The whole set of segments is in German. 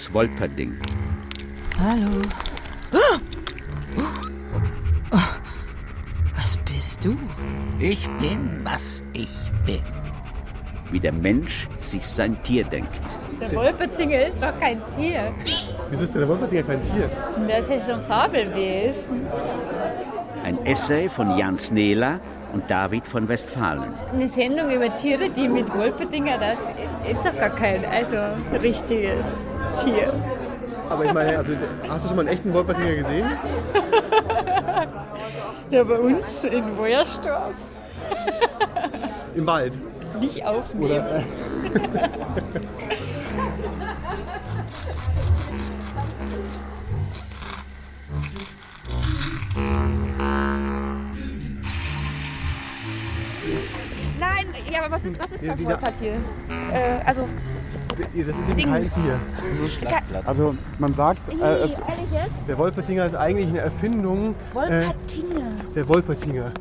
Das Wolperding. Hallo. Oh, was bist du? Ich bin, was ich bin. Wie der Mensch sich sein Tier denkt. Der Wolpertinger ist doch kein Tier. Wieso ist der Wolpertinger kein Tier? Das ist so ein Fabelwesen. Ein Essay von Jan Snela und David von Westfalen. Eine Sendung über Tiere, die mit Wolpertinger, das ist doch gar kein also richtiges Tier. Aber ich meine, also, hast du schon mal einen echten Wolpertinger gesehen? Ja, bei uns in Wojerstorf Im Wald? nicht aufnehmen. Oder, äh, ja, aber was ist, was ist Ja, das Wolpertier? Äh, also, das ist eben kein Tier. Also man sagt, äh, es, ehrlich jetzt? der Wolpertinger ist eigentlich eine Erfindung äh, Wolpertinger. der Wolpertinger.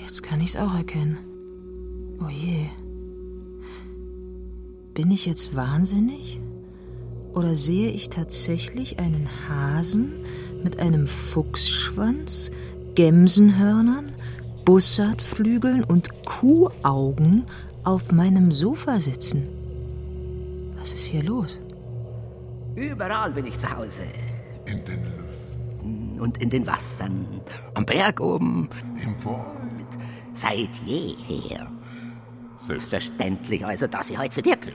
Jetzt kann ich's auch erkennen. Oh je. Bin ich jetzt wahnsinnig? Oder sehe ich tatsächlich einen Hasen mit einem Fuchsschwanz, Gemsenhörnern, Bussardflügeln und Kuhaugen auf meinem Sofa sitzen? Was ist hier los? Überall bin ich zu Hause. In den Lüften, Und in den Wassern. Am Berg oben. im Wald, Seit jeher. selbst Selbstverständlich also, dass ich heute zu dir komme.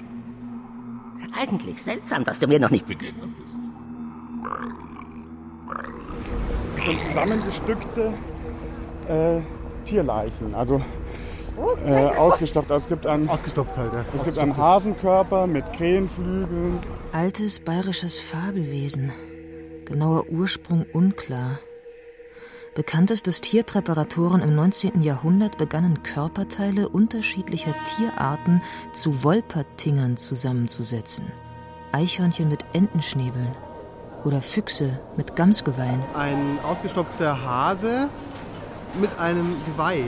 Eigentlich seltsam, dass du mir noch nicht begegnet bist. sind zusammengestückte äh, Tierleichen, also äh, ausgestopft. Also es gibt einen, Ausgestopft halt. Ja. es gibt einen Hasenkörper mit Krähenflügeln. Altes bayerisches Fabelwesen. Genauer Ursprung unklar. Bekannt ist, dass Tierpräparatoren im 19. Jahrhundert begannen, Körperteile unterschiedlicher Tierarten zu Wolpertingern zusammenzusetzen. Eichhörnchen mit Entenschnäbeln oder Füchse mit Gamsgeweihen. Ein ausgestopfter Hase mit einem Geweih.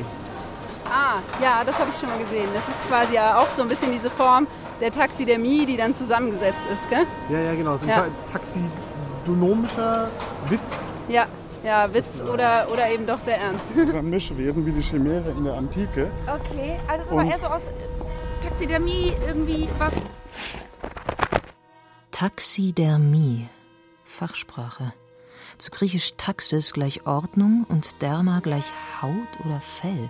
Ah, ja, das habe ich schon mal gesehen. Das ist quasi ja auch so ein bisschen diese Form der Taxidermie, die dann zusammengesetzt ist, gell? Ja, ja, genau. So ein Ja. ta taxidonomischer Witz. Ja, ja, Witz oder, oder eben doch sehr ernst. Ein Mischwesen wie die Chimäre in der Antike. Okay, also es Und- war eher so aus Taxidermie irgendwie was. Taxidermie. Fachsprache. Zu griechisch Taxis gleich Ordnung und Derma gleich Haut oder Fell.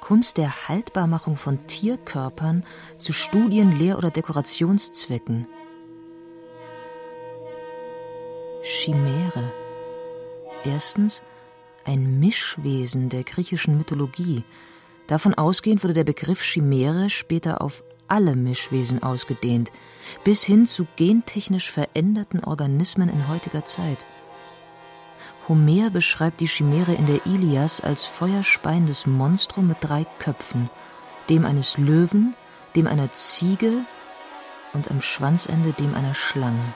Kunst der Haltbarmachung von Tierkörpern zu Studien-, Lehr- oder Dekorationszwecken. Chimäre. Erstens ein Mischwesen der griechischen Mythologie. Davon ausgehend wurde der Begriff Chimäre später auf alle Mischwesen ausgedehnt, bis hin zu gentechnisch veränderten Organismen in heutiger Zeit. Homer beschreibt die Chimäre in der Ilias als feuerspeiendes Monstrum mit drei Köpfen, dem eines Löwen, dem einer Ziege und am Schwanzende dem einer Schlange.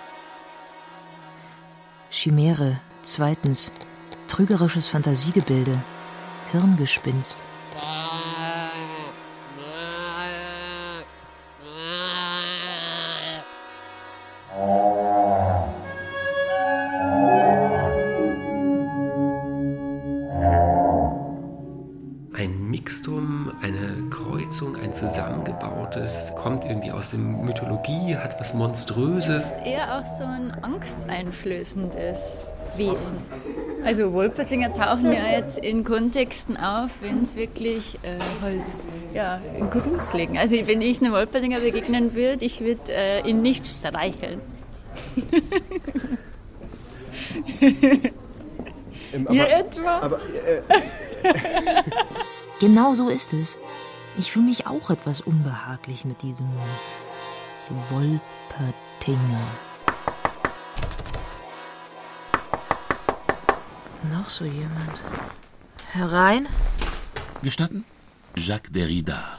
Chimäre, zweitens, trügerisches Fantasiegebilde, Hirngespinst. Ein Zusammengebautes, kommt irgendwie aus der Mythologie, hat was Monströses. Eher auch so ein angsteinflößendes Wesen. Also Wolpertinger tauchen ja jetzt in Kontexten auf, wenn es wirklich äh, halt ja, gruseligen. Also wenn ich einem Wolpertinger begegnen würde, ich würde äh, ihn nicht streicheln. Ähm, Ihr etwa? Aber, äh, Genau so ist es. Ich fühle mich auch etwas unbehaglich mit diesem Wolpertinger. Noch so jemand. Herein? Gestatten? Jacques Derrida.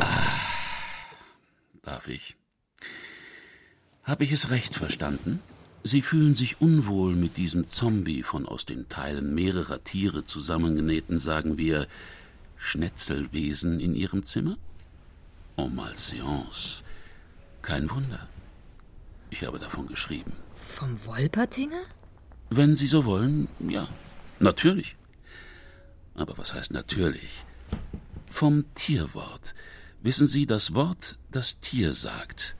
Ah, darf ich? Habe ich es recht verstanden? Sie fühlen sich unwohl mit diesem Zombie von aus den Teilen mehrerer Tiere zusammengenähten, sagen wir, Schnetzelwesen in Ihrem Zimmer? En malséance. Kein Wunder. Ich habe davon geschrieben. Vom Wolpertinger? Wenn Sie so wollen, ja, natürlich. Aber was heißt natürlich? Vom Tierwort. Wissen Sie, das Wort, das Tier sagt.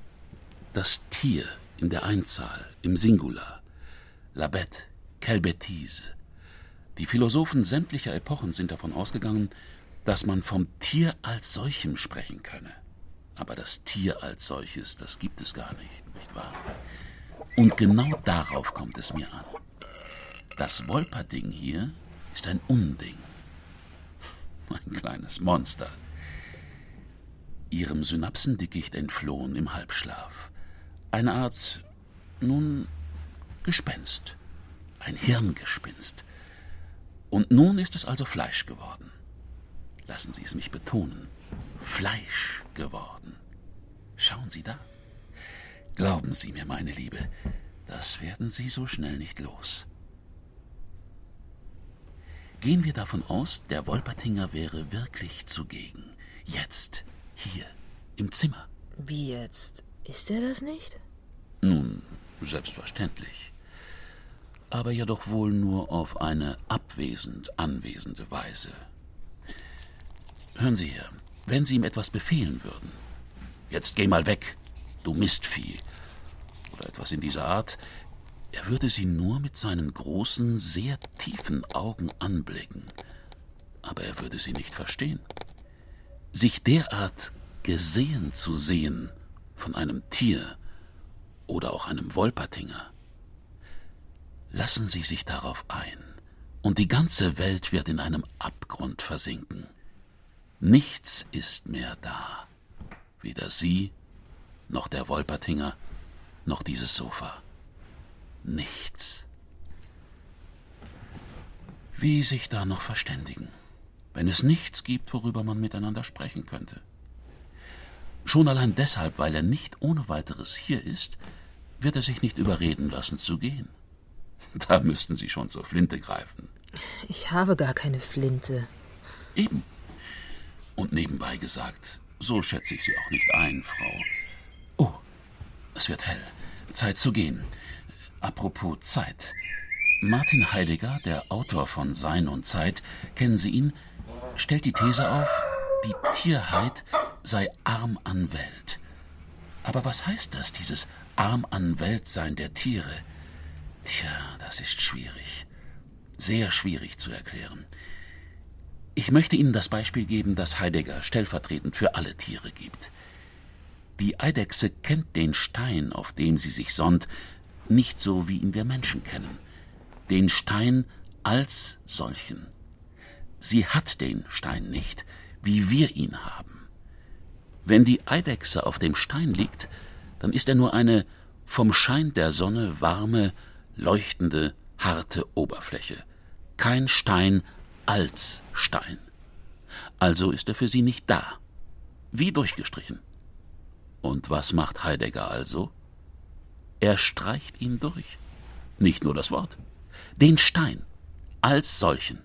Das Tier in der Einzahl, im Singular. La bête, quelle bêtise. Die Philosophen sämtlicher Epochen sind davon ausgegangen, dass man vom Tier als solchem sprechen könne. Aber das Tier als solches, das gibt es gar nicht, nicht wahr? Und genau darauf kommt es mir an. Das Wolperding hier ist ein Unding. Ein kleines Monster. Ihrem Synapsendickicht entflohen im Halbschlaf. Eine Art, nun, Gespenst. Ein Hirngespinst. Und nun ist es also Fleisch geworden. Lassen Sie es mich betonen. Fleisch geworden. Schauen Sie da. Glauben Sie mir, meine Liebe, das werden Sie so schnell nicht los. Gehen wir davon aus, der Wolpertinger wäre wirklich zugegen. Jetzt, hier, im Zimmer. Wie jetzt? Ist er das nicht? Nun, selbstverständlich. Aber ja doch wohl nur auf eine abwesend anwesende Weise. Hören Sie her, wenn Sie ihm etwas befehlen würden, jetzt geh mal weg, du Mistvieh, oder etwas in dieser Art, er würde Sie nur mit seinen großen, sehr tiefen Augen anblicken, aber er würde Sie nicht verstehen. Sich derart gesehen zu sehen von einem Tier oder auch einem Wolpertinger, lassen Sie sich darauf ein, und die ganze Welt wird in einem Abgrund versinken. Nichts ist mehr da, weder Sie, noch der Wolpertinger, noch dieses Sofa. Nichts. Wie sich da noch verständigen, wenn es nichts gibt, worüber man miteinander sprechen könnte? Schon allein deshalb, weil er nicht ohne weiteres hier ist, wird er sich nicht überreden lassen zu gehen. Da müssten Sie schon zur Flinte greifen. Ich habe gar keine Flinte. Eben. Und nebenbei gesagt, so schätze ich Sie auch nicht ein, Frau. Oh, es wird hell. Zeit zu gehen. Apropos Zeit. Martin Heidegger, der Autor von Sein und Zeit, kennen Sie ihn, stellt die These auf, die Tierheit sei arm an Welt. Aber was heißt das, dieses arm an Weltsein der Tiere? Tja, das ist schwierig. Sehr schwierig zu erklären. Ich möchte Ihnen das Beispiel geben, das Heidegger stellvertretend für alle Tiere gibt. Die Eidechse kennt den Stein, auf dem sie sich sonnt, nicht so, wie ihn wir Menschen kennen. Den Stein als solchen. Sie hat den Stein nicht, wie wir ihn haben. Wenn die Eidechse auf dem Stein liegt, dann ist er nur eine vom Schein der Sonne warme, leuchtende, harte Oberfläche. Kein Stein als Stein. Also ist er für sie nicht da. Wie durchgestrichen. Und was macht Heidegger also? Er streicht ihn durch. Nicht nur das Wort. Den Stein als solchen.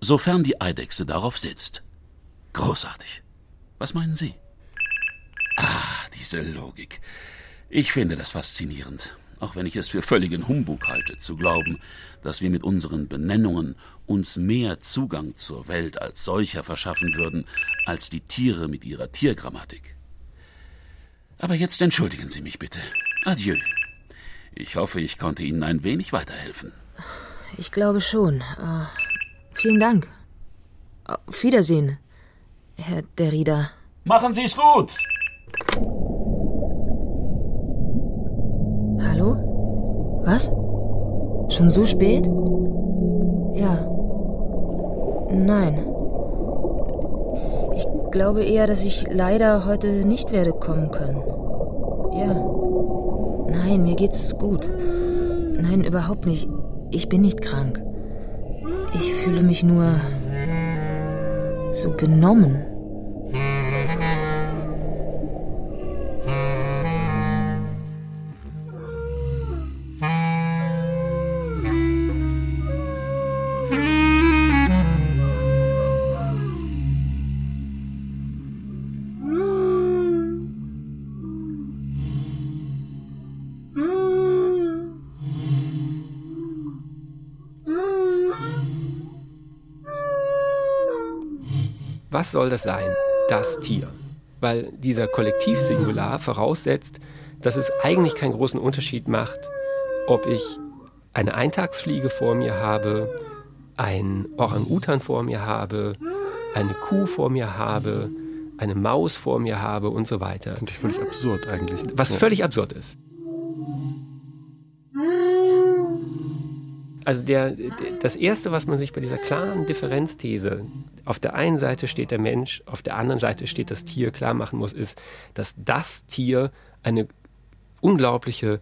sofern die Eidechse darauf sitzt. Großartig. Was meinen Sie? Ah, diese Logik. Ich finde das faszinierend, auch wenn ich es für völligen Humbug halte, zu glauben, dass wir mit unseren Benennungen uns mehr Zugang zur Welt als solcher verschaffen würden, als die Tiere mit ihrer Tiergrammatik. Aber jetzt entschuldigen Sie mich bitte. Adieu. Ich hoffe, ich konnte Ihnen ein wenig weiterhelfen. Ich glaube schon. Uh, vielen Dank. Auf Wiedersehen, Herr Derrida. Machen Sie es gut! Hallo? Was? Schon so spät? Ja. Nein. Ich glaube eher, dass ich leider heute nicht werde kommen können. Ja. Nein, mir geht's gut. Nein, überhaupt nicht. Ich bin nicht krank. Ich fühle mich nur so genommen. Was soll das sein? Das Tier. Weil dieser Kollektivsingular voraussetzt, dass es eigentlich keinen großen Unterschied macht, ob ich eine Eintagsfliege vor mir habe, ein Orang-Utan vor mir habe, eine Kuh vor mir habe, eine Maus vor mir habe und so weiter. Das ist natürlich völlig absurd eigentlich. Was ja. völlig absurd ist. Also der, das Erste, was man sich bei dieser klaren Differenzthese, auf der einen Seite steht der Mensch, auf der anderen Seite steht das Tier, klar machen muss, ist, dass das Tier eine unglaubliche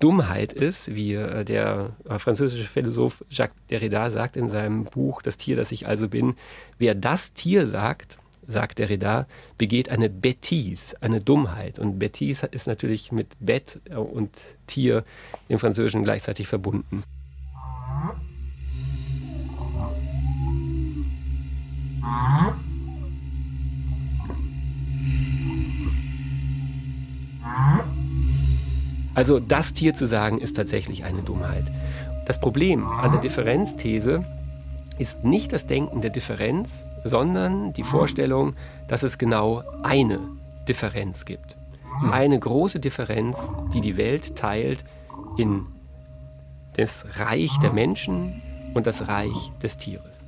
Dummheit ist, wie äh, der äh, französische Philosoph Jacques Derrida sagt in seinem Buch Das Tier, das ich also bin. Wer das Tier sagt, sagt Derrida, begeht eine Bêtise, eine Dummheit. Und Bêtise ist natürlich mit Bett und Tier im Französischen gleichzeitig verbunden. Also das Tier zu sagen, ist tatsächlich eine Dummheit. Das Problem an der Differenzthese ist nicht das Denken der Differenz, sondern die Vorstellung, dass es genau eine Differenz gibt. Eine große Differenz, die die Welt teilt in das Reich der Menschen und das Reich des Tieres.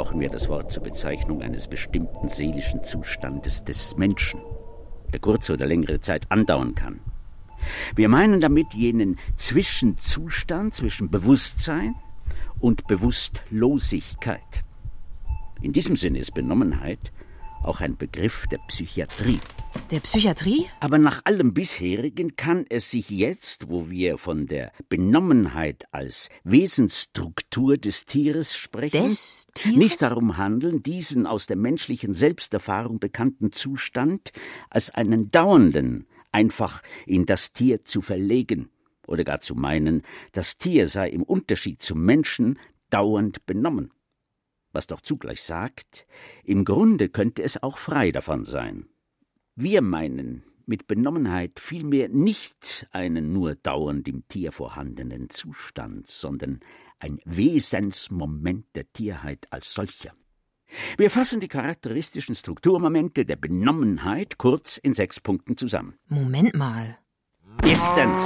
Gewöhnlich brauchen wir das Wort zur Bezeichnung eines bestimmten seelischen Zustandes des Menschen, der kurze oder längere Zeit andauern kann. Wir meinen damit jenen Zwischenzustand zwischen Bewusstsein und Bewusstlosigkeit. In diesem Sinne ist Benommenheit auch ein Begriff der Psychiatrie. Der Psychiatrie? Aber nach allem bisherigen kann es sich jetzt, wo wir von der Benommenheit als Wesensstruktur des Tieres sprechen, des Tieres? nicht darum handeln, diesen aus der menschlichen Selbsterfahrung bekannten Zustand als einen dauernden einfach in das Tier zu verlegen oder gar zu meinen, das Tier sei im Unterschied zum Menschen dauernd benommen was doch zugleich sagt, im Grunde könnte es auch frei davon sein. Wir meinen mit Benommenheit vielmehr nicht einen nur dauernd im Tier vorhandenen Zustand, sondern ein Wesensmoment der Tierheit als solcher. Wir fassen die charakteristischen Strukturmomente der Benommenheit kurz in sechs Punkten zusammen. Moment mal. Erstens.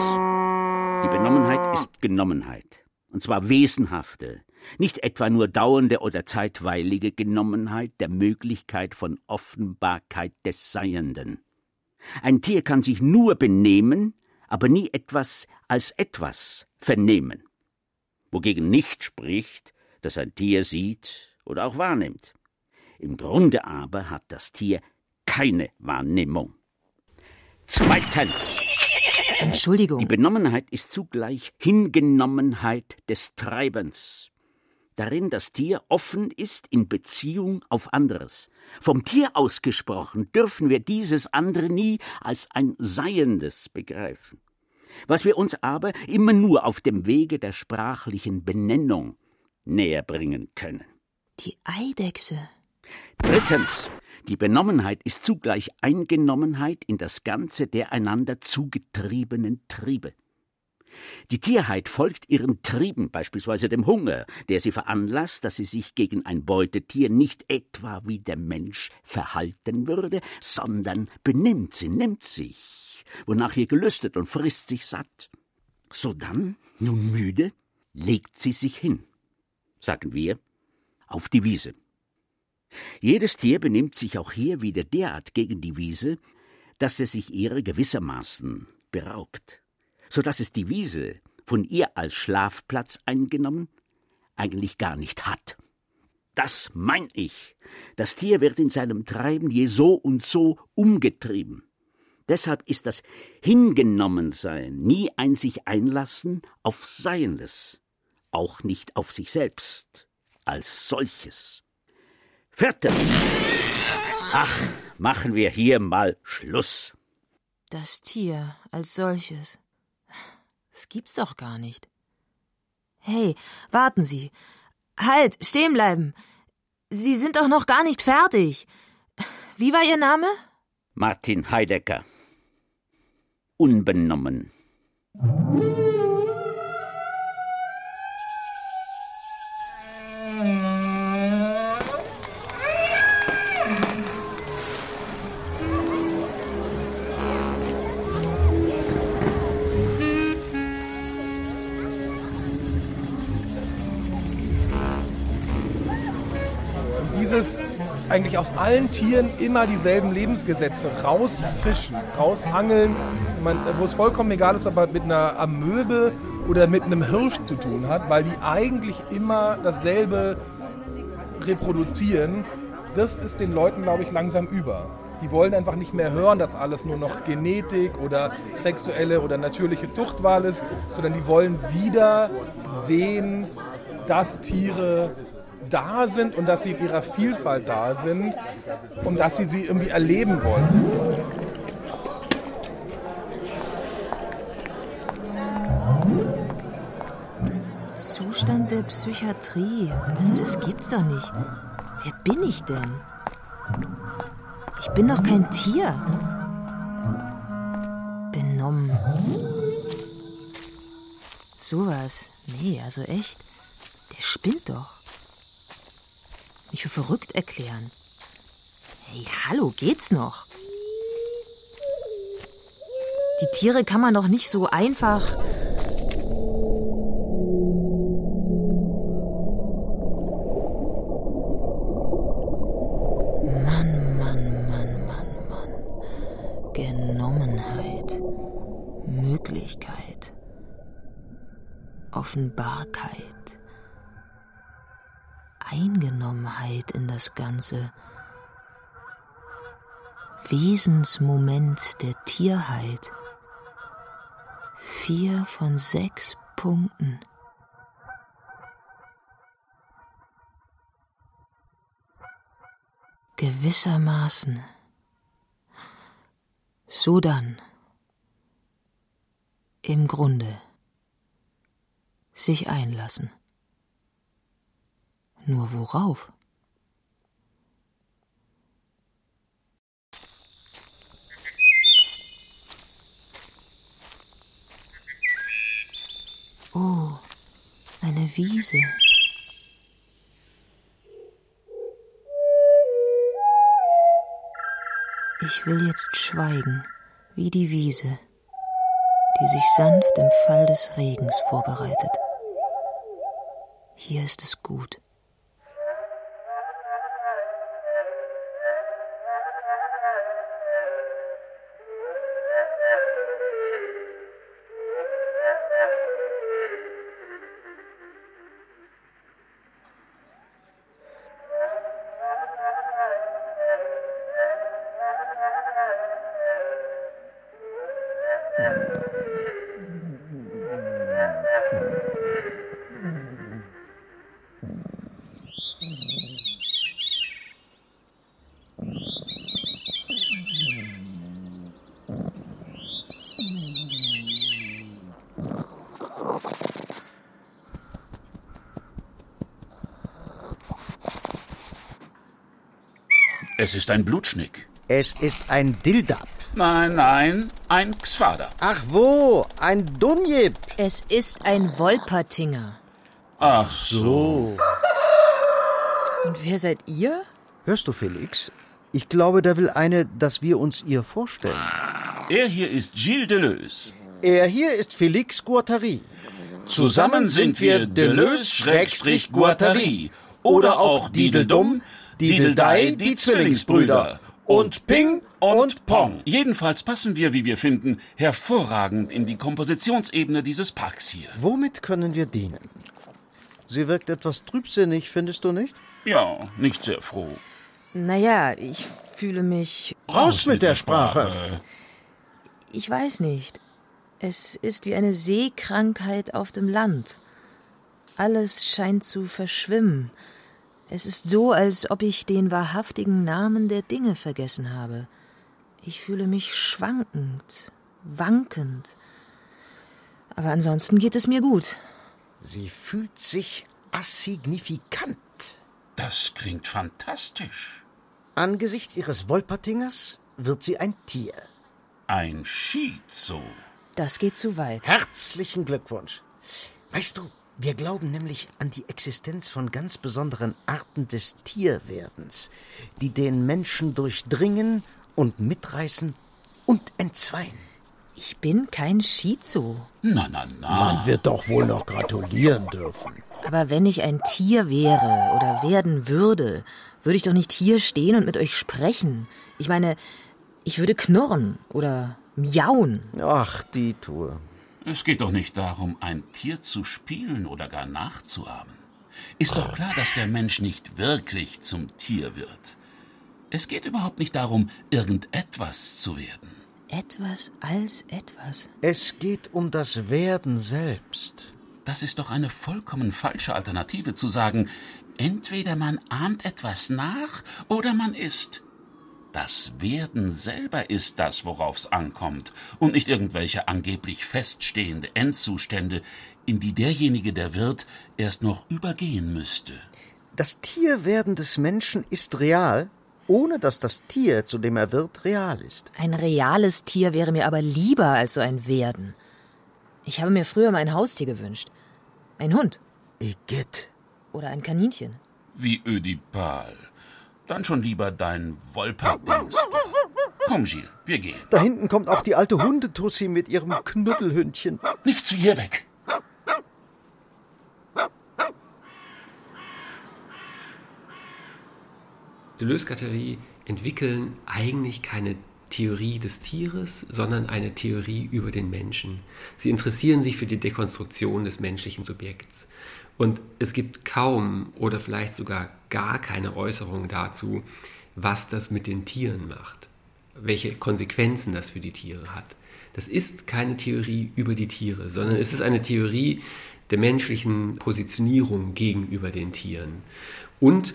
Die Benommenheit ist Genommenheit. Und zwar wesenhafte, nicht etwa nur dauernde oder zeitweilige Genommenheit der Möglichkeit von Offenbarkeit des Seienden. Ein Tier kann sich nur benehmen, aber nie etwas als etwas vernehmen. Wogegen nicht spricht, dass ein Tier sieht oder auch wahrnimmt. Im Grunde aber hat das Tier keine Wahrnehmung. Zweitens. Entschuldigung. Die Benommenheit ist zugleich Hingenommenheit des Treibens. Darin das Tier offen ist in Beziehung auf anderes. Vom Tier ausgesprochen dürfen wir dieses andere nie als ein Seiendes begreifen. Was wir uns aber immer nur auf dem Wege der sprachlichen Benennung näher bringen können. Die Eidechse. Drittens. Die Benommenheit ist zugleich Eingenommenheit in das Ganze der einander zugetriebenen Triebe. Die Tierheit folgt ihren Trieben, beispielsweise dem Hunger, der sie veranlasst, dass sie sich gegen ein Beutetier nicht etwa wie der Mensch verhalten würde, sondern benimmt sie, nimmt sich, wonach ihr gelüstet und frisst sich satt. Sodann, nun müde, legt sie sich hin, sagen wir, auf die Wiese. Jedes Tier benimmt sich auch hier wieder derart gegen die Wiese, dass es sich ihrer gewissermaßen beraubt, so dass es die Wiese, von ihr als Schlafplatz eingenommen, eigentlich gar nicht hat. Das mein ich. Das Tier wird in seinem Treiben je so und so umgetrieben. Deshalb ist das Hingenommensein nie ein sich einlassen auf Seiendes, auch nicht auf sich selbst als solches. Viertens. Ach, machen wir hier mal Schluss. Das Tier als solches. Das gibt's doch gar nicht. Hey, warten Sie. Halt, stehen bleiben. Sie sind doch noch gar nicht fertig. Wie war Ihr Name? Martin Heidegger. Unbenommen. Eigentlich aus allen Tieren immer dieselben Lebensgesetze rausfischen, rausangeln, man, wo es vollkommen egal ist, ob er mit einer Amöbe oder mit einem Hirsch zu tun hat, weil die eigentlich immer dasselbe reproduzieren. Das ist den Leuten, glaube ich, langsam über. Die wollen einfach nicht mehr hören, dass alles nur noch Genetik oder sexuelle oder natürliche Zuchtwahl ist, sondern die wollen wieder sehen, dass Tiere da sind und dass sie in ihrer Vielfalt da sind und dass sie sie irgendwie erleben wollen. Zustand der Psychiatrie. Also das gibt's doch nicht. Wer bin ich denn? Ich bin doch kein Tier. Benommen. Sowas. Nee, also echt. Der spinnt doch. Mich für verrückt erklären. Hey, hallo, geht's noch? Die Tiere kann man doch nicht so einfach. Mann, Mann, Mann, Mann, Mann. Genommenheit. Möglichkeit. Offenbarkeit. Eingenommenheit in das Ganze. Wesensmoment der Tierheit. Vier von sechs Punkten. Gewissermaßen. So dann. Im Grunde. Sich einlassen. Nur worauf? Oh, eine Wiese. Ich will jetzt schweigen, wie die Wiese, die sich sanft im Fall des Regens vorbereitet. Hier ist es gut. Es ist ein Blutschnick. Es ist ein Dildab. Nein, nein, ein Xwader. Ach wo, ein Dunjib. Es ist ein Wolpertinger. Ach so. Und wer seid ihr? Hörst du, Felix? Ich glaube, der will eine, dass wir uns ihr vorstellen. Er hier ist Gilles Deleuze. Er hier ist Felix Guattari. Zusammen sind wir Deleuze-Guattari oder auch Dideldum, Dideldei, die Zwillingsbrüder und Ping und Pong. Jedenfalls passen wir, wie wir finden, hervorragend in die Kompositionsebene dieses Parks hier. Womit können wir dienen? Sie wirkt etwas trübsinnig, findest du nicht? Ja, nicht sehr froh. Naja, ich fühle mich. Raus mit der Sprache! Ich weiß nicht. Es ist wie eine Seekrankheit auf dem Land. Alles scheint zu verschwimmen. Es ist so, als ob ich den wahrhaftigen Namen der Dinge vergessen habe. Ich fühle mich schwankend, wankend. Aber ansonsten geht es mir gut. Sie fühlt sich assignifikant. Das klingt fantastisch. Angesichts ihres Wolpertingers wird sie ein Tier. Ein Schizo. Das geht zu weit. Herzlichen Glückwunsch. Weißt du, wir glauben nämlich an die Existenz von ganz besonderen Arten des Tierwerdens, die den Menschen durchdringen und mitreißen und entzweien. Ich bin kein Shizu. Na, na, na. Man wird doch wohl noch gratulieren dürfen. Aber wenn ich ein Tier wäre oder werden würde, würde ich doch nicht hier stehen und mit euch sprechen. Ich meine, ich würde knurren oder miauen. Ach, die Tour. Es geht doch nicht darum, ein Tier zu spielen oder gar nachzuahmen. Ist doch klar, dass der Mensch nicht wirklich zum Tier wird. Es geht überhaupt nicht darum, irgendetwas zu werden. Etwas als etwas. Es geht um das Werden selbst. Das ist doch eine vollkommen falsche Alternative zu sagen, entweder man ahmt etwas nach oder man ist. Das Werden selber ist das, worauf's ankommt, und nicht irgendwelche angeblich feststehende Endzustände, in die derjenige, der wird, erst noch übergehen müsste. Das Tierwerden des Menschen ist real, ohne dass das Tier, zu dem er wird, real ist. Ein reales Tier wäre mir aber lieber als so ein Werden. Ich habe mir früher mein Haustier gewünscht. Ein Hund. Igitt. Oder ein Kaninchen. Wie Ödipal. Dann schon lieber dein Wolperdings. Komm, Gilles, wir gehen. Da hinten kommt auch die alte Hundetussi mit ihrem Knuddelhündchen. Nicht zu hier weg. Deleuze-Guattari entwickeln eigentlich keine Theorie des Tieres, sondern eine Theorie über den Menschen. Sie interessieren sich für die Dekonstruktion des menschlichen Subjekts. Und es gibt kaum oder vielleicht sogar gar keine Äußerung dazu, was das mit den Tieren macht, welche Konsequenzen das für die Tiere hat. Das ist keine Theorie über die Tiere, sondern es ist eine Theorie der menschlichen Positionierung gegenüber den Tieren. Und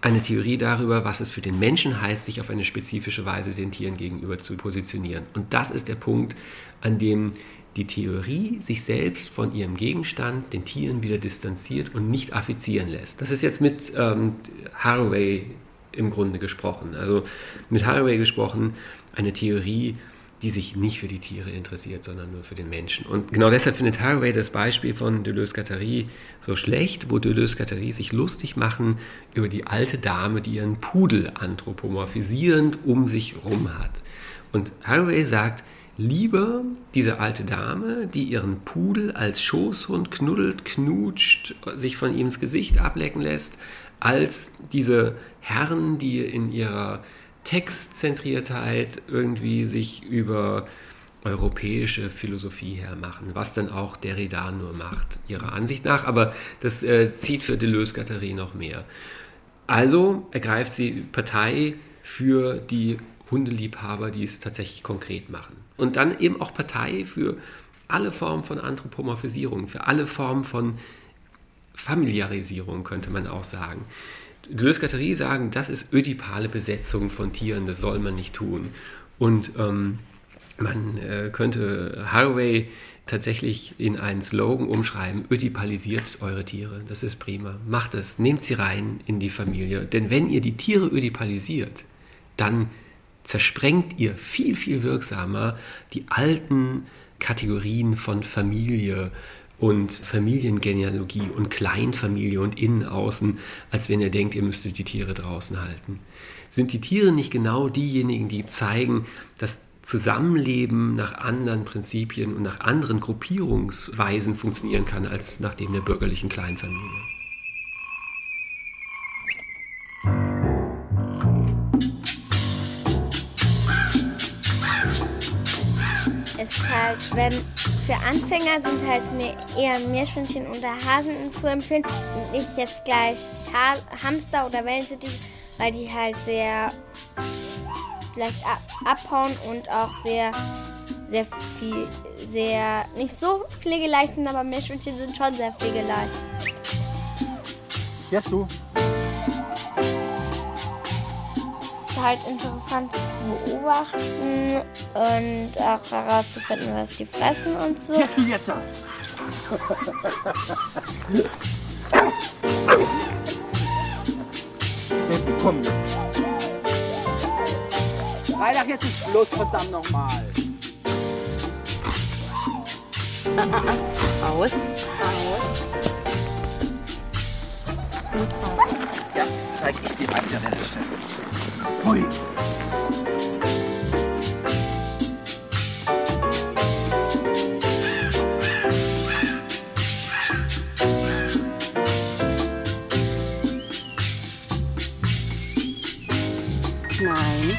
eine Theorie darüber, was es für den Menschen heißt, sich auf eine spezifische Weise den Tieren gegenüber zu positionieren. Und das ist der Punkt, an dem die Theorie sich selbst von ihrem Gegenstand, den Tieren, wieder distanziert und nicht affizieren lässt. Das ist jetzt mit ähm, Haraway im Grunde gesprochen. Also mit Haraway gesprochen, eine Theorie, die sich nicht für die Tiere interessiert, sondern nur für den Menschen. Und genau deshalb findet Haraway das Beispiel von Deleuze-Guattari so schlecht, wo Deleuze-Guattari sich lustig machen über die alte Dame, die ihren Pudel anthropomorphisierend um sich rum hat. Und Haraway sagt, lieber diese alte Dame, die ihren Pudel als Schoßhund knuddelt, knutscht, sich von ihm ins Gesicht ablecken lässt, als diese Herren, die in ihrer Textzentriertheit irgendwie sich über europäische Philosophie hermachen, was dann auch Derrida nur macht, ihrer Ansicht nach, aber das äh, zieht für Deleuze-Guattari noch mehr. Also ergreift sie Partei für die Hundeliebhaber, die es tatsächlich konkret machen. Und dann eben auch Partei für alle Formen von Anthropomorphisierung, für alle Formen von Familiarisierung, könnte man auch sagen. Deleuze-Guattari sagen, das ist ödipale Besetzung von Tieren, das soll man nicht tun. Und ähm, man äh, könnte Haraway tatsächlich in einen Slogan umschreiben, ödipalisiert eure Tiere, das ist prima, macht es, nehmt sie rein in die Familie. Denn wenn ihr die Tiere ödipalisiert, dann zersprengt ihr viel, viel wirksamer die alten Kategorien von Familie und Familiengenealogie und Kleinfamilie und Innen, Außen, als wenn ihr denkt, ihr müsstet die Tiere draußen halten. Sind die Tiere nicht genau diejenigen, die zeigen, dass Zusammenleben nach anderen Prinzipien und nach anderen Gruppierungsweisen funktionieren kann als nach dem der bürgerlichen Kleinfamilie? Halt, wenn für Anfänger sind halt mehr, eher Meerschweinchen oder Hasen zu empfehlen und nicht jetzt gleich ha Hamster oder Wellensittich, weil die halt sehr leicht abhauen und auch sehr, sehr viel, sehr, nicht so pflegeleicht sind, aber Meerschweinchen sind schon sehr pflegeleicht. Jetzt du. Es ist halt interessant zu beobachten und auch herauszufinden, was die fressen und so. Jetzt du jetzt. Komm jetzt. Freitag jetzt ist Schluss, verdammt nochmal. Aus. Aus. Ja, zeig ich dir mal der Hui. Nein.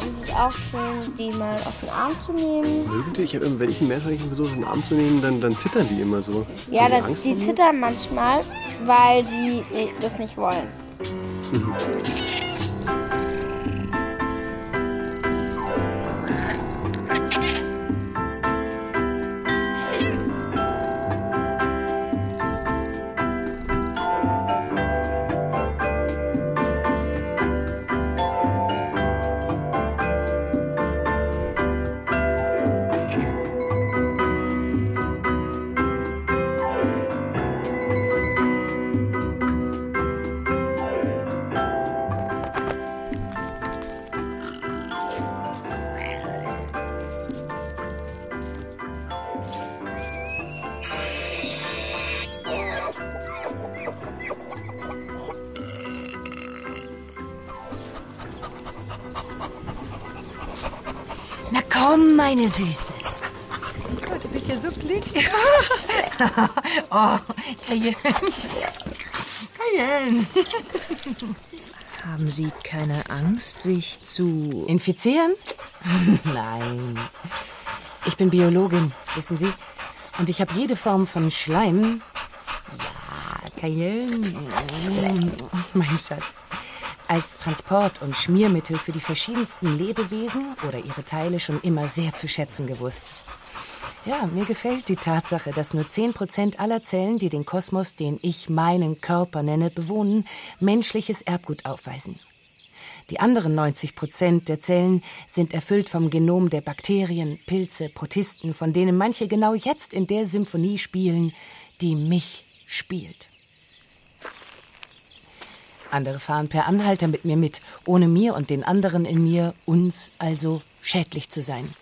Es ist auch schön, die mal auf den Arm zu nehmen. Mögen die? Ich habe immer, wenn ich ein Meerschweinchen versuche, in den Arm zu nehmen, dann, dann zittern die immer so. Ja, Haben die da, Angst die vor mir? zittern manchmal, weil sie das nicht wollen. Mhm. Komm, meine Süße. Oh, du bist ja so glitschig. oh, Cayenne. Cayenne. Haben Sie keine Angst, sich zu... Infizieren? Nein. Ich bin Biologin, wissen Sie? Und ich habe jede Form von Schleim. Ja, Cayenne. Mein Schatz. Als Transport- und Schmiermittel für die verschiedensten Lebewesen oder ihre Teile schon immer sehr zu schätzen gewusst. Ja, mir gefällt die Tatsache, dass nur 10% aller Zellen, die den Kosmos, den ich meinen Körper nenne, bewohnen, menschliches Erbgut aufweisen. Die anderen 90 Prozent der Zellen sind erfüllt vom Genom der Bakterien, Pilze, Protisten, von denen manche genau jetzt in der Symphonie spielen, die mich spielt. Andere fahren per Anhalter mit mir mit, ohne mir und den anderen in mir, uns also, schädlich zu sein.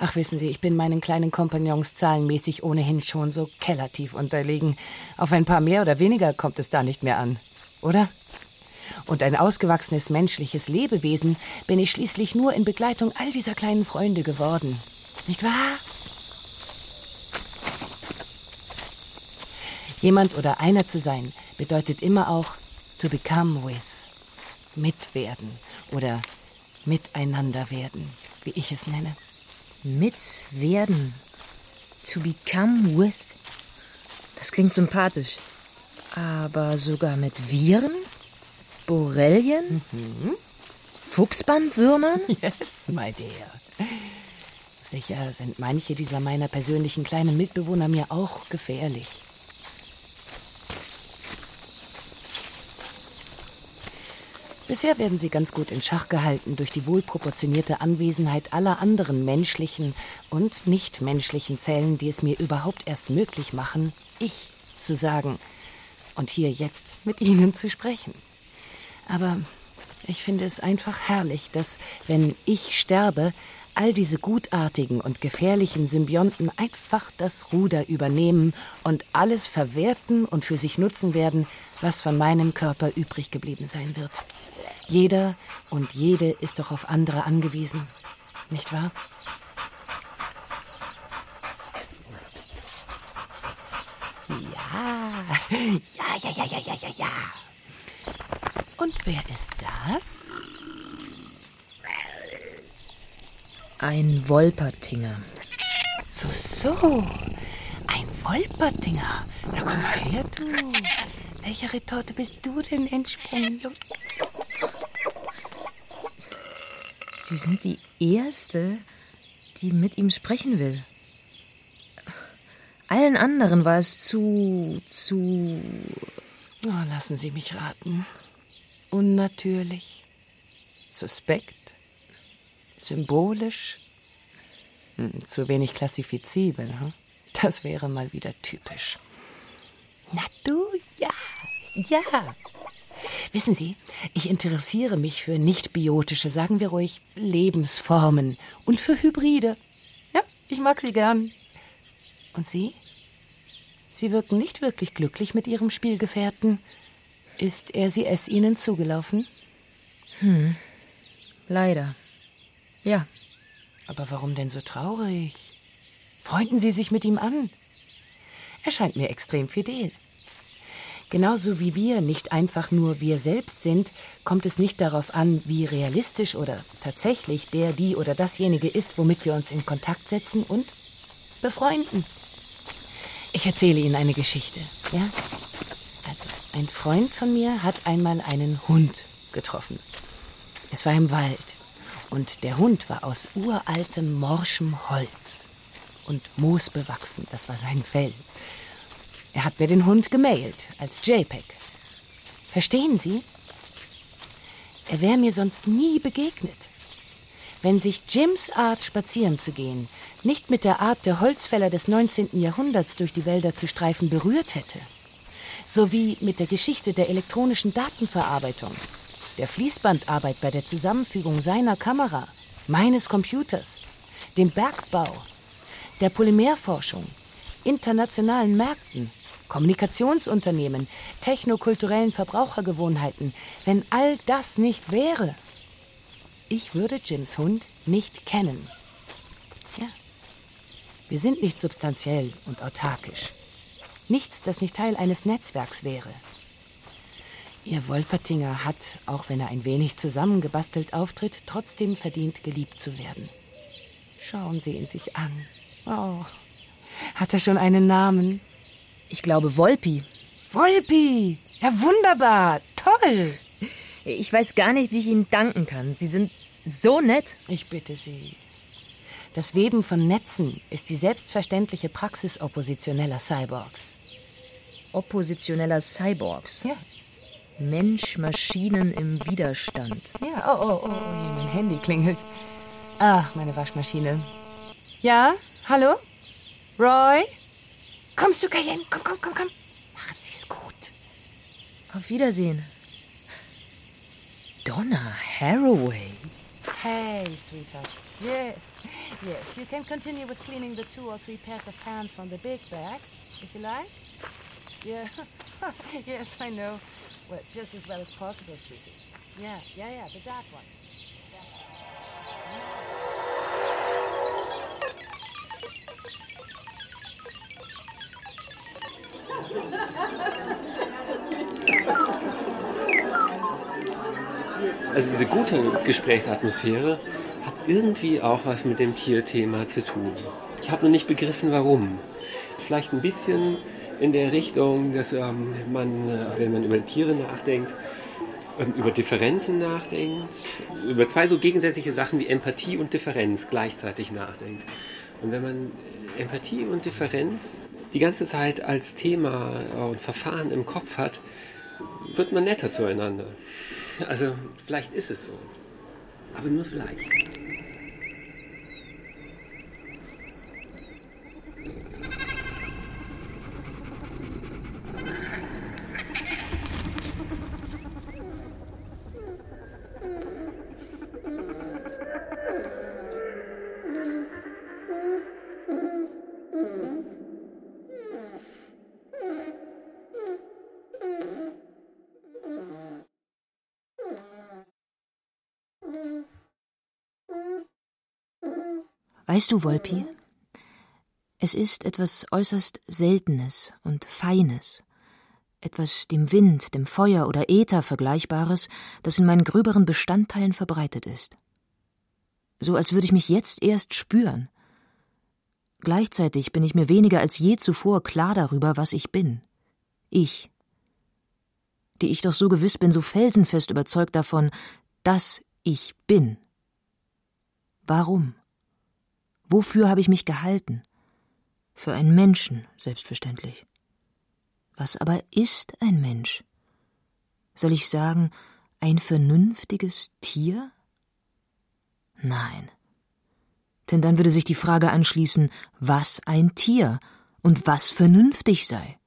Ach, wissen Sie, ich bin meinen kleinen Kompagnons zahlenmäßig ohnehin schon so kellertief unterlegen. Auf ein paar mehr oder weniger kommt es da nicht mehr an, oder? Und ein ausgewachsenes menschliches Lebewesen bin ich schließlich nur in Begleitung all dieser kleinen Freunde geworden. Nicht wahr? Jemand oder einer zu sein bedeutet immer auch to become with, mitwerden oder miteinander werden, wie ich es nenne. Mitwerden. To become with. Das klingt sympathisch. Aber sogar mit Viren? Borrelien? Fuchsbandwürmern? Yes, my dear. Sicher sind manche dieser meiner persönlichen kleinen Mitbewohner mir auch gefährlich. Bisher werden sie ganz gut in Schach gehalten durch die wohlproportionierte Anwesenheit aller anderen menschlichen und nichtmenschlichen Zellen, die es mir überhaupt erst möglich machen, ich zu sagen und hier jetzt mit ihnen zu sprechen. Aber ich finde es einfach herrlich, dass, wenn ich sterbe, all diese gutartigen und gefährlichen Symbionten einfach das Ruder übernehmen und alles verwerten und für sich nutzen werden, was von meinem Körper übrig geblieben sein wird. Jeder und jede ist doch auf andere angewiesen, nicht wahr? Ja, ja, ja, ja, ja, ja, ja, ja. Und wer ist das? Ein Wolpertinger. So, so. Ein Wolpertinger. Na komm mal her, du. Welcher Retorte bist du denn entsprungen? Sie sind die Erste, die mit ihm sprechen will. Allen anderen war es zu. zu. Oh, lassen Sie mich raten. Unnatürlich. Suspekt. Symbolisch. Hm, zu wenig klassifizibel, hm? Das wäre mal wieder typisch. Na du, ja, ja. Wissen Sie, ich interessiere mich für nicht-biotische, sagen wir ruhig, Lebensformen und für Hybride. Ja, ich mag sie gern. Und Sie? Sie wirken nicht wirklich glücklich mit Ihrem Spielgefährten. Ist er sie es Ihnen zugelaufen? Hm. Leider. Ja. Aber warum denn so traurig? Freunden Sie sich mit ihm an. Er scheint mir extrem fidel. Genauso wie wir nicht einfach nur wir selbst sind, kommt es nicht darauf an, wie realistisch oder tatsächlich der, die oder dasjenige ist, womit wir uns in Kontakt setzen und befreunden. Ich erzähle Ihnen eine Geschichte, ja? Also, ein Freund von mir hat einmal einen Hund getroffen. Es war im Wald und der Hund war aus uraltem, morschem Holz und moosbewachsen, das war sein Fell. Er hat mir den Hund gemailt als JPEG. Verstehen Sie? Er wäre mir sonst nie begegnet. Wenn sich Jims Art, spazieren zu gehen, nicht mit der Art der Holzfäller des 19. Jahrhunderts durch die Wälder zu streifen berührt hätte, sowie mit der Geschichte der elektronischen Datenverarbeitung, der Fließbandarbeit bei der Zusammenfügung seiner Kamera, meines Computers, dem Bergbau, der Polymerforschung, internationalen Märkten, Kommunikationsunternehmen, technokulturellen Verbrauchergewohnheiten, wenn all das nicht wäre. Ich würde Jims Hund nicht kennen. Ja. Wir sind nicht substanziell und autarkisch. Nichts, das nicht Teil eines Netzwerks wäre. Ihr Wolpertinger hat, auch wenn er ein wenig zusammengebastelt auftritt, trotzdem verdient, geliebt zu werden. Schauen Sie ihn sich an. Oh, hat er schon einen Namen? Ich glaube Wolpi. Wolpi! Ja, wunderbar! Toll! Ich weiß gar nicht, wie ich Ihnen danken kann. Sie sind so nett. Ich bitte Sie. Das Weben von Netzen ist die selbstverständliche Praxis oppositioneller Cyborgs. Oppositioneller Cyborgs? Ja. Mensch-Maschinen im Widerstand. Ja, oh, oh, oh, oh, mein Handy klingelt. Ach, meine Waschmaschine. Ja, hallo? Roy? Kommst du, Cayenne? Komm, komm, komm, komm. Machen Sie es gut. Auf Wiedersehen. Donna Haraway. Hey, sweetheart. Yeah. Yes, you can continue with cleaning the two or three pairs of pants from the big bag, if you like. Yeah. yes, I know. Well, just as well as possible, sweetie. Yeah, yeah, yeah, the dark one. Also diese gute Gesprächsatmosphäre hat irgendwie auch was mit dem Tierthema zu tun. Ich habe noch nicht begriffen, warum. Vielleicht ein bisschen in der Richtung, dass ähm, man, äh, wenn man über Tiere nachdenkt, ähm, über Differenzen nachdenkt, über zwei so gegensätzliche Sachen wie Empathie und Differenz gleichzeitig nachdenkt. Und wenn man Empathie und Differenz die ganze Zeit als Thema und Verfahren im Kopf hat, wird man netter zueinander. Also vielleicht ist es so. Aber nur vielleicht. Weißt du, Wolpi, es ist etwas äußerst Seltenes und Feines, etwas dem Wind, dem Feuer oder Äther Vergleichbares, das in meinen gröberen Bestandteilen verbreitet ist. So als würde ich mich jetzt erst spüren. Gleichzeitig bin ich mir weniger als je zuvor klar darüber, was ich bin. Ich. Die ich doch so gewiss bin, so felsenfest überzeugt davon, dass ich bin. Warum? Wofür habe ich mich gehalten? Für einen Menschen, selbstverständlich. Was aber ist ein Mensch? Soll ich sagen, ein vernünftiges Tier? Nein. Denn dann würde sich die Frage anschließen, was ein Tier und was vernünftig sei.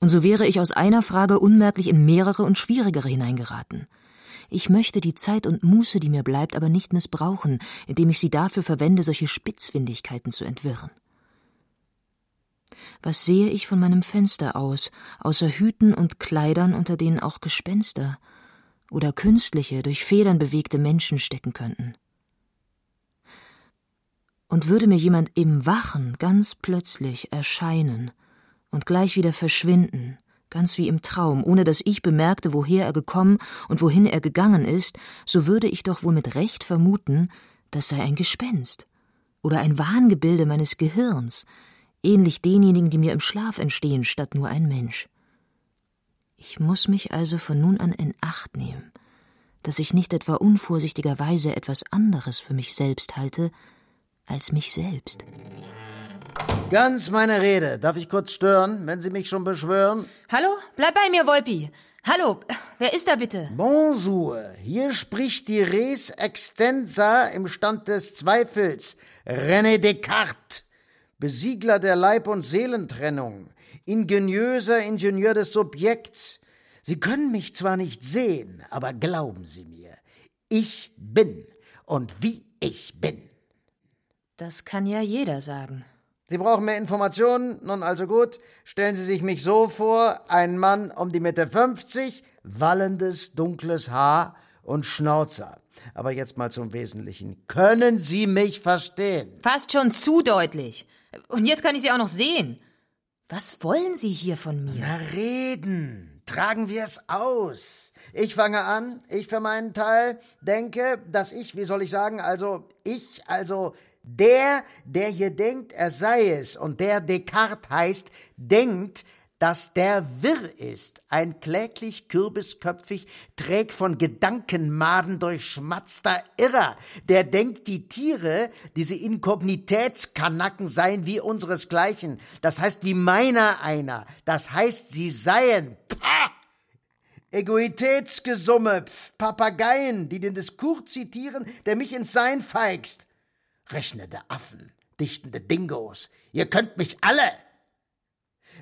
Und so wäre ich aus einer Frage unmerklich in mehrere und schwierigere hineingeraten. Ich möchte die Zeit und Muße, die mir bleibt, aber nicht missbrauchen, indem ich sie dafür verwende, solche Spitzfindigkeiten zu entwirren. Was sehe ich von meinem Fenster aus, außer Hüten und Kleidern, unter denen auch Gespenster oder künstliche, durch Federn bewegte Menschen stecken könnten? Und würde mir jemand im Wachen ganz plötzlich erscheinen und gleich wieder verschwinden, ganz wie im Traum, ohne dass ich bemerkte, woher er gekommen und wohin er gegangen ist, so würde ich doch wohl mit Recht vermuten, das sei ein Gespenst oder ein Wahngebilde meines Gehirns, ähnlich denjenigen, die mir im Schlaf entstehen, statt nur ein Mensch. Ich muss mich also von nun an in Acht nehmen, dass ich nicht etwa unvorsichtigerweise etwas anderes für mich selbst halte als mich selbst. Ganz meine Rede. Darf ich kurz stören, wenn Sie mich schon beschwören? Hallo? Bleib bei mir, Wolpi. Hallo, wer ist da bitte? Bonjour. Hier spricht die Res Extensa im Stand des Zweifels. René Descartes. Besiegler der Leib- und Seelentrennung. Ingeniöser Ingenieur des Subjekts. Sie können mich zwar nicht sehen, aber glauben Sie mir. Ich bin. Und wie ich bin. Das kann ja jeder sagen. Sie brauchen mehr Informationen? Nun also gut. Stellen Sie sich mich so vor: ein Mann um die Mitte 50, wallendes, dunkles Haar und Schnauzer. Aber jetzt mal zum Wesentlichen. Können Sie mich verstehen? Fast schon zu deutlich. Und jetzt kann ich Sie auch noch sehen. Was wollen Sie hier von mir? Na, reden. Tragen wir es aus. Ich fange an. Ich für meinen Teil denke, dass ich, wie soll ich sagen, also ich, also der, der hier denkt, er sei es, und der Descartes heißt, denkt, dass der wirr ist, ein kläglich kürbisköpfig, träg von Gedankenmaden durchschmatzter Irrer, der denkt, die Tiere, diese Inkognitätskanacken seien wie unseresgleichen, das heißt wie meiner einer, das heißt, sie seien, pah! Egoitätsgesumme, pf, Papageien, die den Diskurs zitieren, der mich ins Sein feigst. Rechnende Affen, dichtende Dingos, ihr könnt mich alle.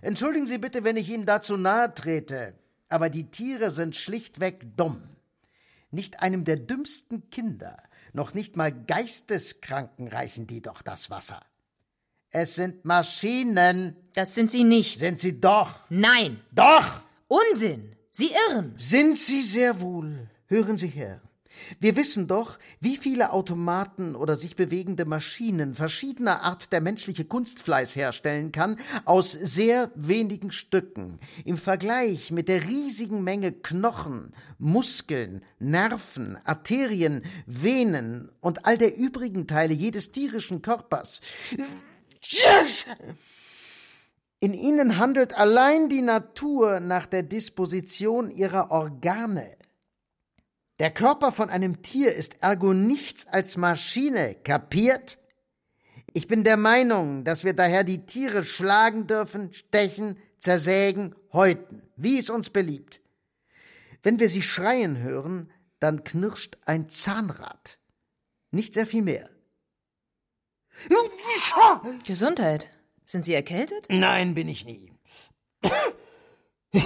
Entschuldigen Sie bitte, wenn ich Ihnen dazu nahe trete, aber die Tiere sind schlichtweg dumm. Nicht einem der dümmsten Kinder, noch nicht mal Geisteskranken reichen die doch das Wasser. Es sind Maschinen. Das sind sie nicht. Sind sie doch. Nein. Doch. Unsinn. Sie irren. Sind sie sehr wohl. Hören Sie her. Wir wissen doch, wie viele Automaten oder sich bewegende Maschinen verschiedener Art der menschliche Kunstfleiß herstellen kann, aus sehr wenigen Stücken. Im Vergleich mit der riesigen Menge Knochen, Muskeln, Nerven, Arterien, Venen und all der übrigen Teile jedes tierischen Körpers. In ihnen handelt allein die Natur nach der Disposition ihrer Organe. Der Körper von einem Tier ist ergo nichts als Maschine, kapiert? Ich bin der Meinung, dass wir daher die Tiere schlagen dürfen, stechen, zersägen, häuten, wie es uns beliebt. Wenn wir sie schreien hören, dann knirscht ein Zahnrad. Nicht sehr viel mehr. Gesundheit. Sind Sie erkältet? Nein, bin ich nie.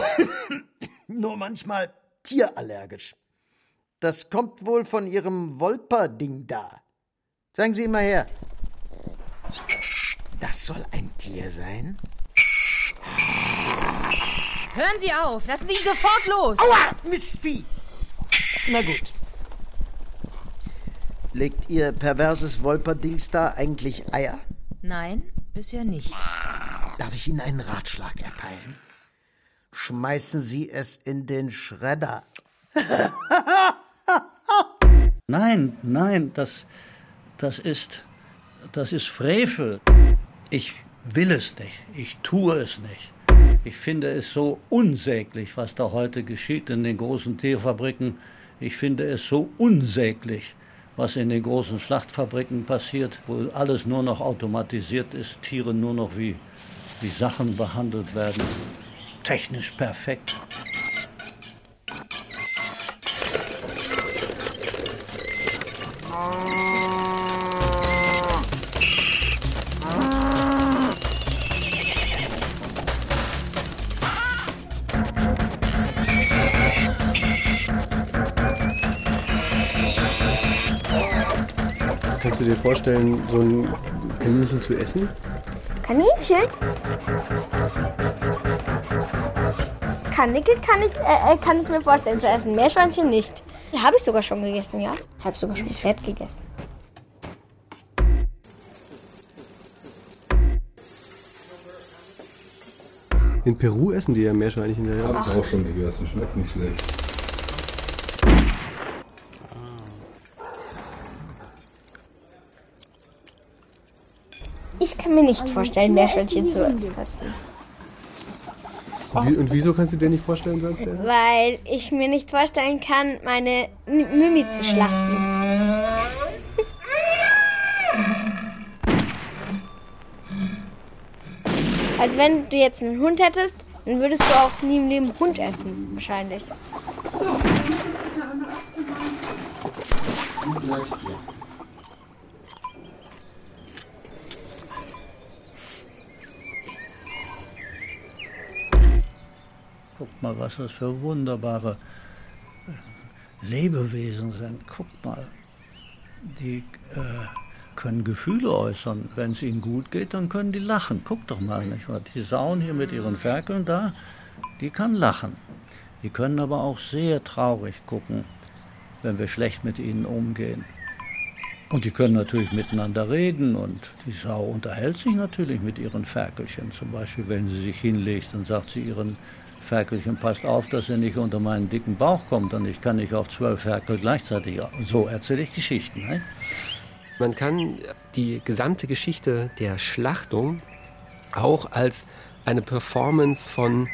Nur manchmal tierallergisch. Das kommt wohl von Ihrem Wolperding da. Zeigen Sie ihn mal her. Das soll ein Tier sein? Hören Sie auf! Lassen Sie ihn sofort los! Aua! Mistvieh! Na gut. Legt Ihr perverses Wolperdings da eigentlich Eier? Nein, bisher nicht. Darf ich Ihnen einen Ratschlag erteilen? Schmeißen Sie es in den Schredder. Nein, nein, das, das ist, das ist Frevel. Ich will es nicht. Ich tue es nicht. Ich finde es so unsäglich, was da heute geschieht in den großen Tierfabriken. Ich finde es so unsäglich, was in den großen Schlachtfabriken passiert, wo alles nur noch automatisiert ist, Tiere nur noch wie, wie Sachen behandelt werden. Technisch perfekt. Vorstellen, so ein Kaninchen zu essen? Kaninchen? Kanickel kann ich, äh, äh, kann ich mir vorstellen zu essen. Meerschweinchen nicht. Die habe ich sogar schon gegessen, ja. Habe sogar schon Pferd gegessen. In Peru essen die ja Meerschweinchen. Ja. Hab ich auch schon gegessen, schmeckt nicht schlecht. Ich kann mir nicht vorstellen, Meerschweinchen zu essen. Und, wie, und wieso kannst du dir nicht vorstellen, sonst essen? Weil ich mir nicht vorstellen kann, meine M- Mimi zu schlachten. Also wenn du jetzt einen Hund hättest, dann würdest du auch nie im Leben Hund essen, wahrscheinlich. Du bleibst hier. Guckt mal, was das für wunderbare Lebewesen sind. Guckt mal, die äh, können Gefühle äußern. Wenn es ihnen gut geht, dann können die lachen. Guckt doch mal, nicht wahr? Die Sauen hier mit ihren Ferkeln da, die kann lachen. Die können aber auch sehr traurig gucken, wenn wir schlecht mit ihnen umgehen. Und die können natürlich miteinander reden und die Sau unterhält sich natürlich mit ihren Ferkelchen. Zum Beispiel, wenn sie sich hinlegt und sagt sie ihren Ferkelchen, passt auf, dass er nicht unter meinen dicken Bauch kommt und ich kann nicht auf zwölf Ferkel gleichzeitig. So erzähle ich Geschichten. Ne? Man kann die gesamte Geschichte der Schlachtung auch als eine Performance von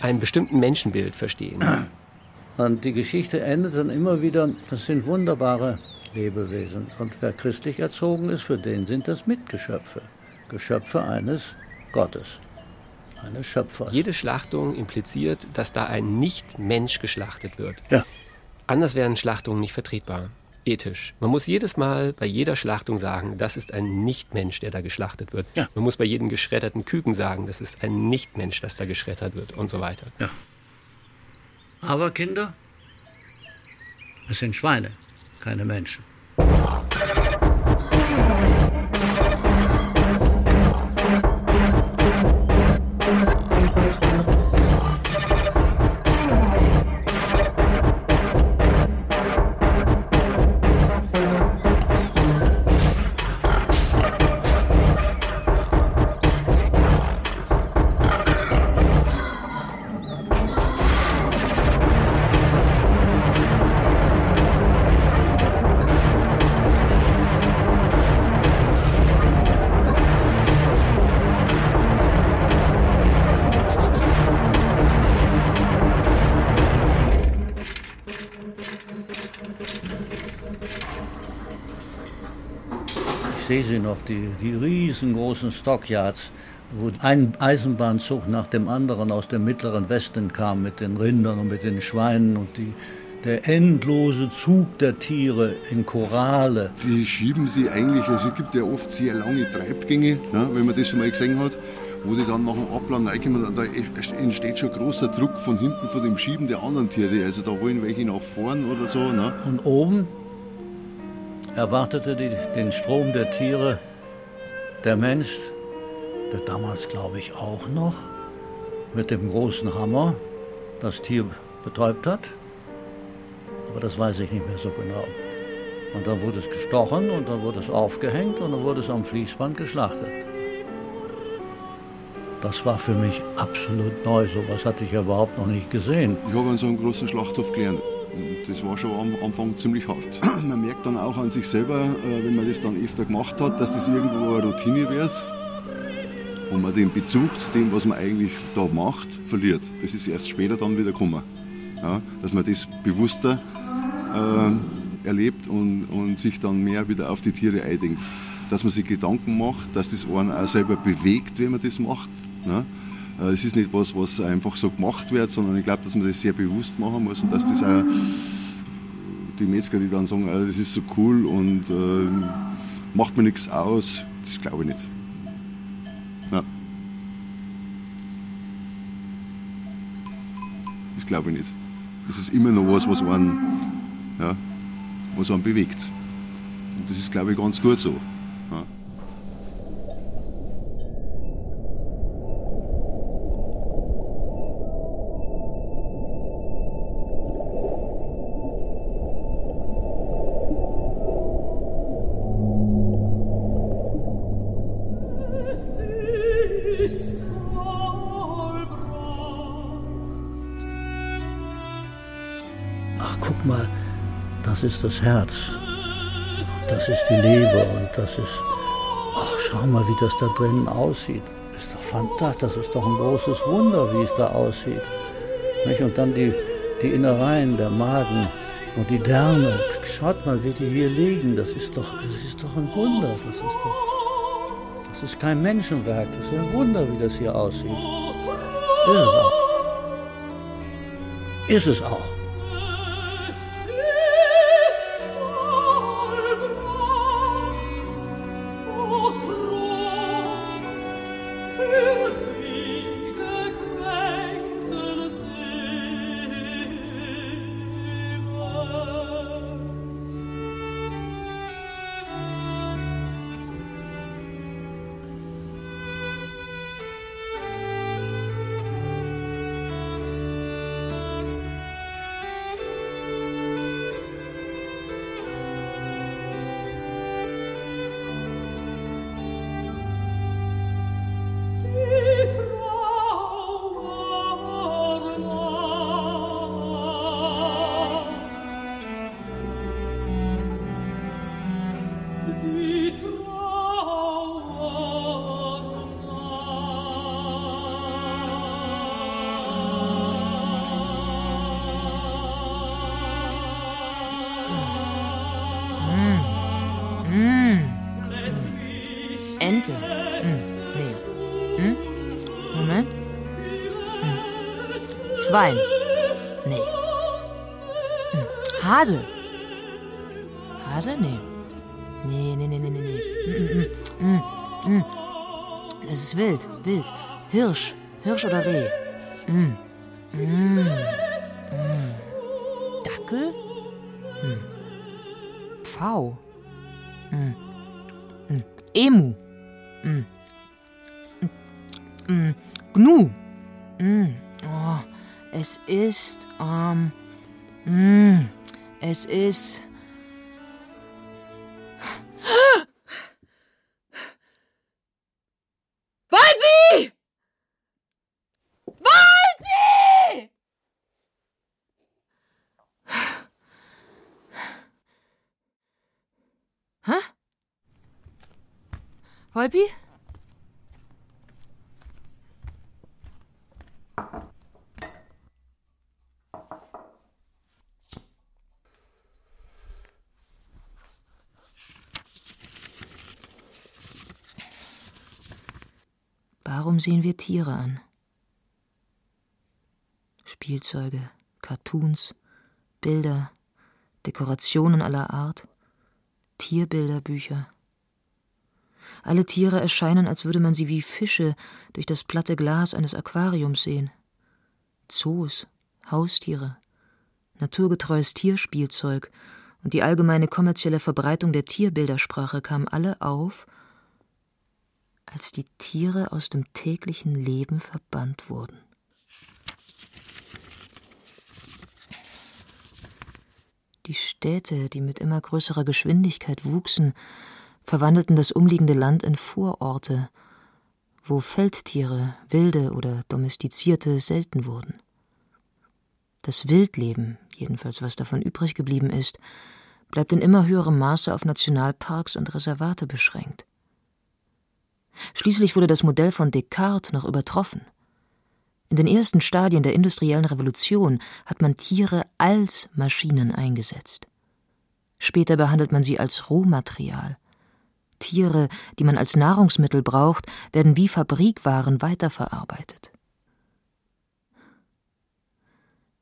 einem bestimmten Menschenbild verstehen. Und die Geschichte endet dann immer wieder, das sind wunderbare Lebewesen. Und wer christlich erzogen ist, für den sind das Mitgeschöpfe. Geschöpfe eines Gottes, eines Schöpfers. Jede Schlachtung impliziert, dass da ein Nicht-Mensch geschlachtet wird. Ja. Anders wären Schlachtungen nicht vertretbar. Ethisch. Man muss jedes Mal bei jeder Schlachtung sagen, das ist ein Nicht-Mensch, der da geschlachtet wird. Ja. Man muss bei jedem geschredderten Küken sagen, das ist ein Nicht-Mensch, das da geschreddert wird und so weiter. Ja. Aber Kinder, es sind Schweine, keine Menschen. Sehe sie noch, die, die riesengroßen Stockyards, wo ein Eisenbahnzug nach dem anderen aus dem mittleren Westen kam mit den Rindern und mit den Schweinen und die, der endlose Zug der Tiere in Chorale. Die schieben sie eigentlich, also es gibt ja oft sehr lange Treibgänge, ne, wenn man das schon mal gesehen hat, wo die dann nach dem Abladen reinkommen, da entsteht schon großer Druck von hinten von dem Schieben der anderen Tiere, also da wollen welche nach vorn oder so. Ne. Und oben erwartete die, den Strom der Tiere der Mensch, der damals glaube ich auch noch mit dem großen Hammer das Tier betäubt hat. Aber das weiß ich nicht mehr so genau. Und dann wurde es gestochen und dann wurde es aufgehängt und dann wurde es am Fließband geschlachtet. Das war für mich absolut neu. So was hatte ich ja überhaupt noch nicht gesehen. Ich habe an so einem großen Schlachthof gelernt. Das war schon am Anfang ziemlich hart. Man merkt dann auch an sich selber, äh, wenn man das dann öfter gemacht hat, dass das irgendwo eine Routine wird und man den Bezug zu dem, was man eigentlich da macht, verliert. Das ist erst später dann wieder gekommen. Ja, dass man das bewusster äh, erlebt und, und sich dann mehr wieder auf die Tiere eindenkt. Dass man sich Gedanken macht, dass das einen auch selber bewegt, wenn man das macht. Ne? Äh, es ist nicht was, was einfach so gemacht wird, sondern ich glaube, dass man das sehr bewusst machen muss und dass das auch die Metzger, die dann sagen, äh, das ist so cool und äh, macht mir nichts aus, das glaube ich nicht. Ja. Das glaube ich nicht. Das ist immer noch was, was einen, ja, was einen bewegt. Und das ist, glaube ich, ganz gut so. Ja. Ist das Herz, das ist die Leber und das ist, ach, schau mal, wie das da drinnen aussieht. Ist doch fantastisch, das ist doch ein großes Wunder, wie es da aussieht. Nicht? Und dann die, die Innereien, der Magen und die Därme. Schaut mal, wie die hier liegen. Das ist doch, das ist doch ein Wunder. Das ist doch, das ist kein Menschenwerk. Das ist ein Wunder, wie das hier aussieht. Ist es auch. Ist es auch. Hirsch. Hirsch oder Reh. Hm. Hm. Hm. Dackel? Hm. Pfau. Hm. Hm. Emu. Mm. Mm. Gnu. Mm. Oh, es ist, ähm, um, es ist. Kolpi? Warum sehen wir Tiere an? Spielzeuge, Cartoons, Bilder, Dekorationen aller Art, Tierbilderbücher. Alle Tiere erscheinen, als würde man sie wie Fische durch das platte Glas eines Aquariums sehen. Zoos, Haustiere, naturgetreues Tierspielzeug und die allgemeine kommerzielle Verbreitung der Tierbildersprache kamen alle auf, als die Tiere aus dem täglichen Leben verbannt wurden. Die Städte, die mit immer größerer Geschwindigkeit wuchsen, verwandelten das umliegende Land in Vororte, wo Feldtiere, wilde oder domestizierte, selten wurden. Das Wildleben, jedenfalls was davon übrig geblieben ist, bleibt in immer höherem Maße auf Nationalparks und Reservate beschränkt. Schließlich wurde das Modell von Descartes noch übertroffen. In den ersten Stadien der industriellen Revolution hat man Tiere als Maschinen eingesetzt. Später behandelt man sie als Rohmaterial. Tiere, die man als Nahrungsmittel braucht, werden wie Fabrikwaren weiterverarbeitet.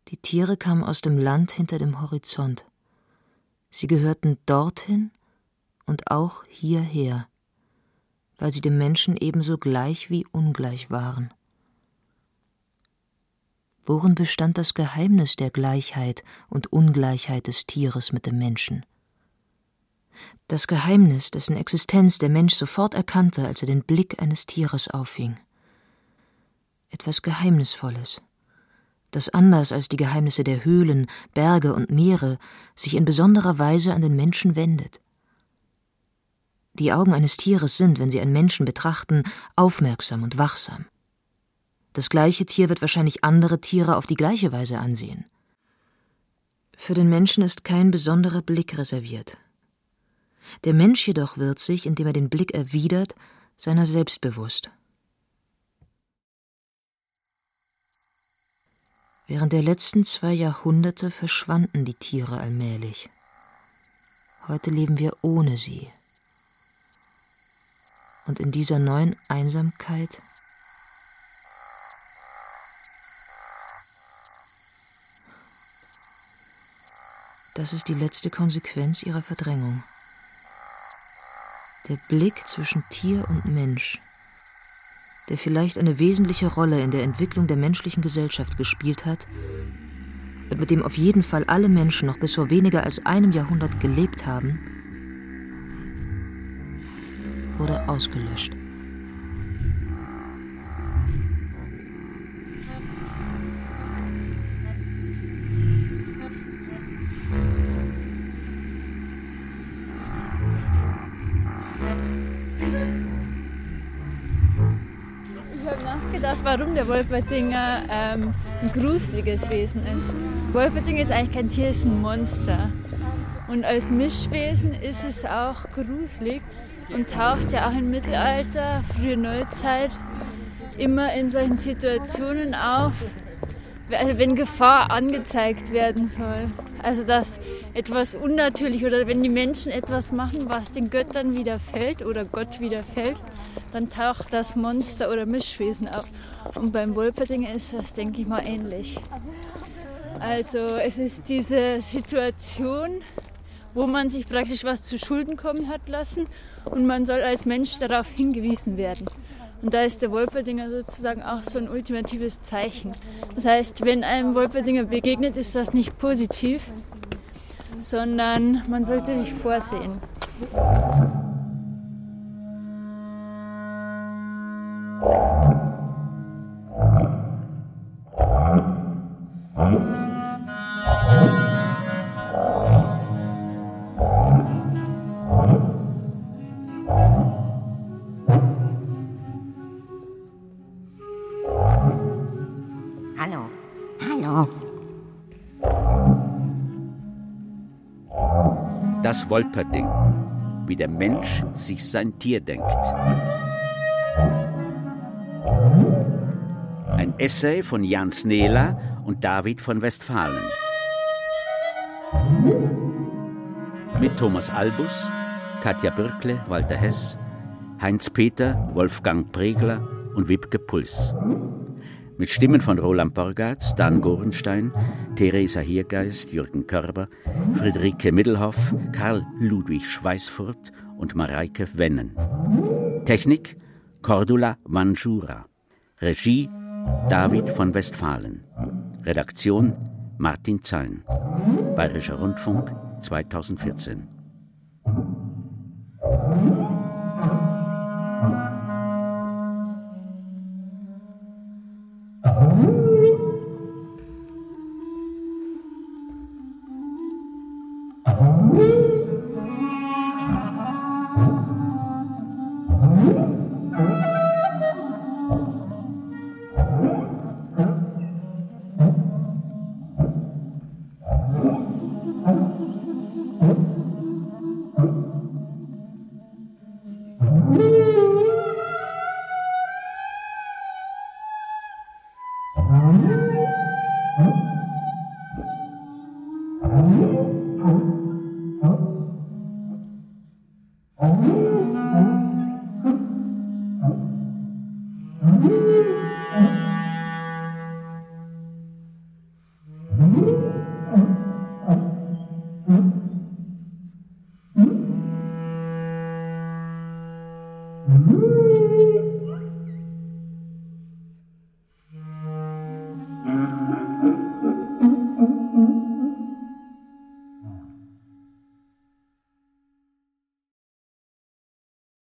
Die Tiere kamen aus dem Land hinter dem Horizont. Sie gehörten dorthin und auch hierher, weil sie dem Menschen ebenso gleich wie ungleich waren. Worin bestand das Geheimnis der Gleichheit und Ungleichheit des Tieres mit dem Menschen? Das Geheimnis, dessen Existenz der Mensch sofort erkannte, als er den Blick eines Tieres auffing. Etwas Geheimnisvolles, das anders als die Geheimnisse der Höhlen, Berge und Meere sich in besonderer Weise an den Menschen wendet. Die Augen eines Tieres sind, wenn sie einen Menschen betrachten, aufmerksam und wachsam. Das gleiche Tier wird wahrscheinlich andere Tiere auf die gleiche Weise ansehen. Für den Menschen ist kein besonderer Blick reserviert. Der Mensch jedoch wird sich, indem er den Blick erwidert, seiner selbst bewusst. Während der letzten zwei Jahrhunderte verschwanden die Tiere allmählich. Heute leben wir ohne sie. Und in dieser neuen Einsamkeit Das ist die letzte Konsequenz ihrer Verdrängung. Der Blick zwischen Tier und Mensch, der vielleicht eine wesentliche Rolle in der Entwicklung der menschlichen Gesellschaft gespielt hat und mit dem auf jeden Fall alle Menschen noch bis vor weniger als einem Jahrhundert gelebt haben, wurde ausgelöscht. Warum der Wolpertinger ähm, ein gruseliges Wesen ist. Wolpertinger ist eigentlich kein Tier, es ist ein Monster. Und als Mischwesen ist es auch gruselig und taucht ja auch im Mittelalter, frühe Neuzeit, immer in solchen Situationen auf, wenn Gefahr angezeigt werden soll. Also dass etwas unnatürlich oder wenn die Menschen etwas machen, was den Göttern widerfällt oder Gott widerfällt, dann taucht das Monster oder Mischwesen auf. Und beim Wolperdinger ist das, denke ich mal, ähnlich. Also es ist diese Situation, wo man sich praktisch was zu Schulden kommen hat lassen und man soll als Mensch darauf hingewiesen werden. Und da ist der Wolperdinger sozusagen auch so ein ultimatives Zeichen. Das heißt, wenn einem Wolperdinger begegnet, ist das nicht positiv, sondern man sollte sich vorsehen. Das Wolperding, wie der Mensch sich sein Tier denkt. Ein Essay von Jan Snela und David von Westfalen. Mit Thomas Albus, Katja Bürkle, Walter Hess, Heinz Peter, Wolfgang Pregler und Wibke Puls. Mit Stimmen von Roland Borgatz, Dan Gorenstein, Theresa Hiergeist, Jürgen Körber, Friederike Middelhoff, Karl Ludwig Schweißfurt und Mareike Wennen. Technik Cordula Manjura. Regie David von Westfalen. Redaktion Martin Zein. Bayerischer Rundfunk 2014.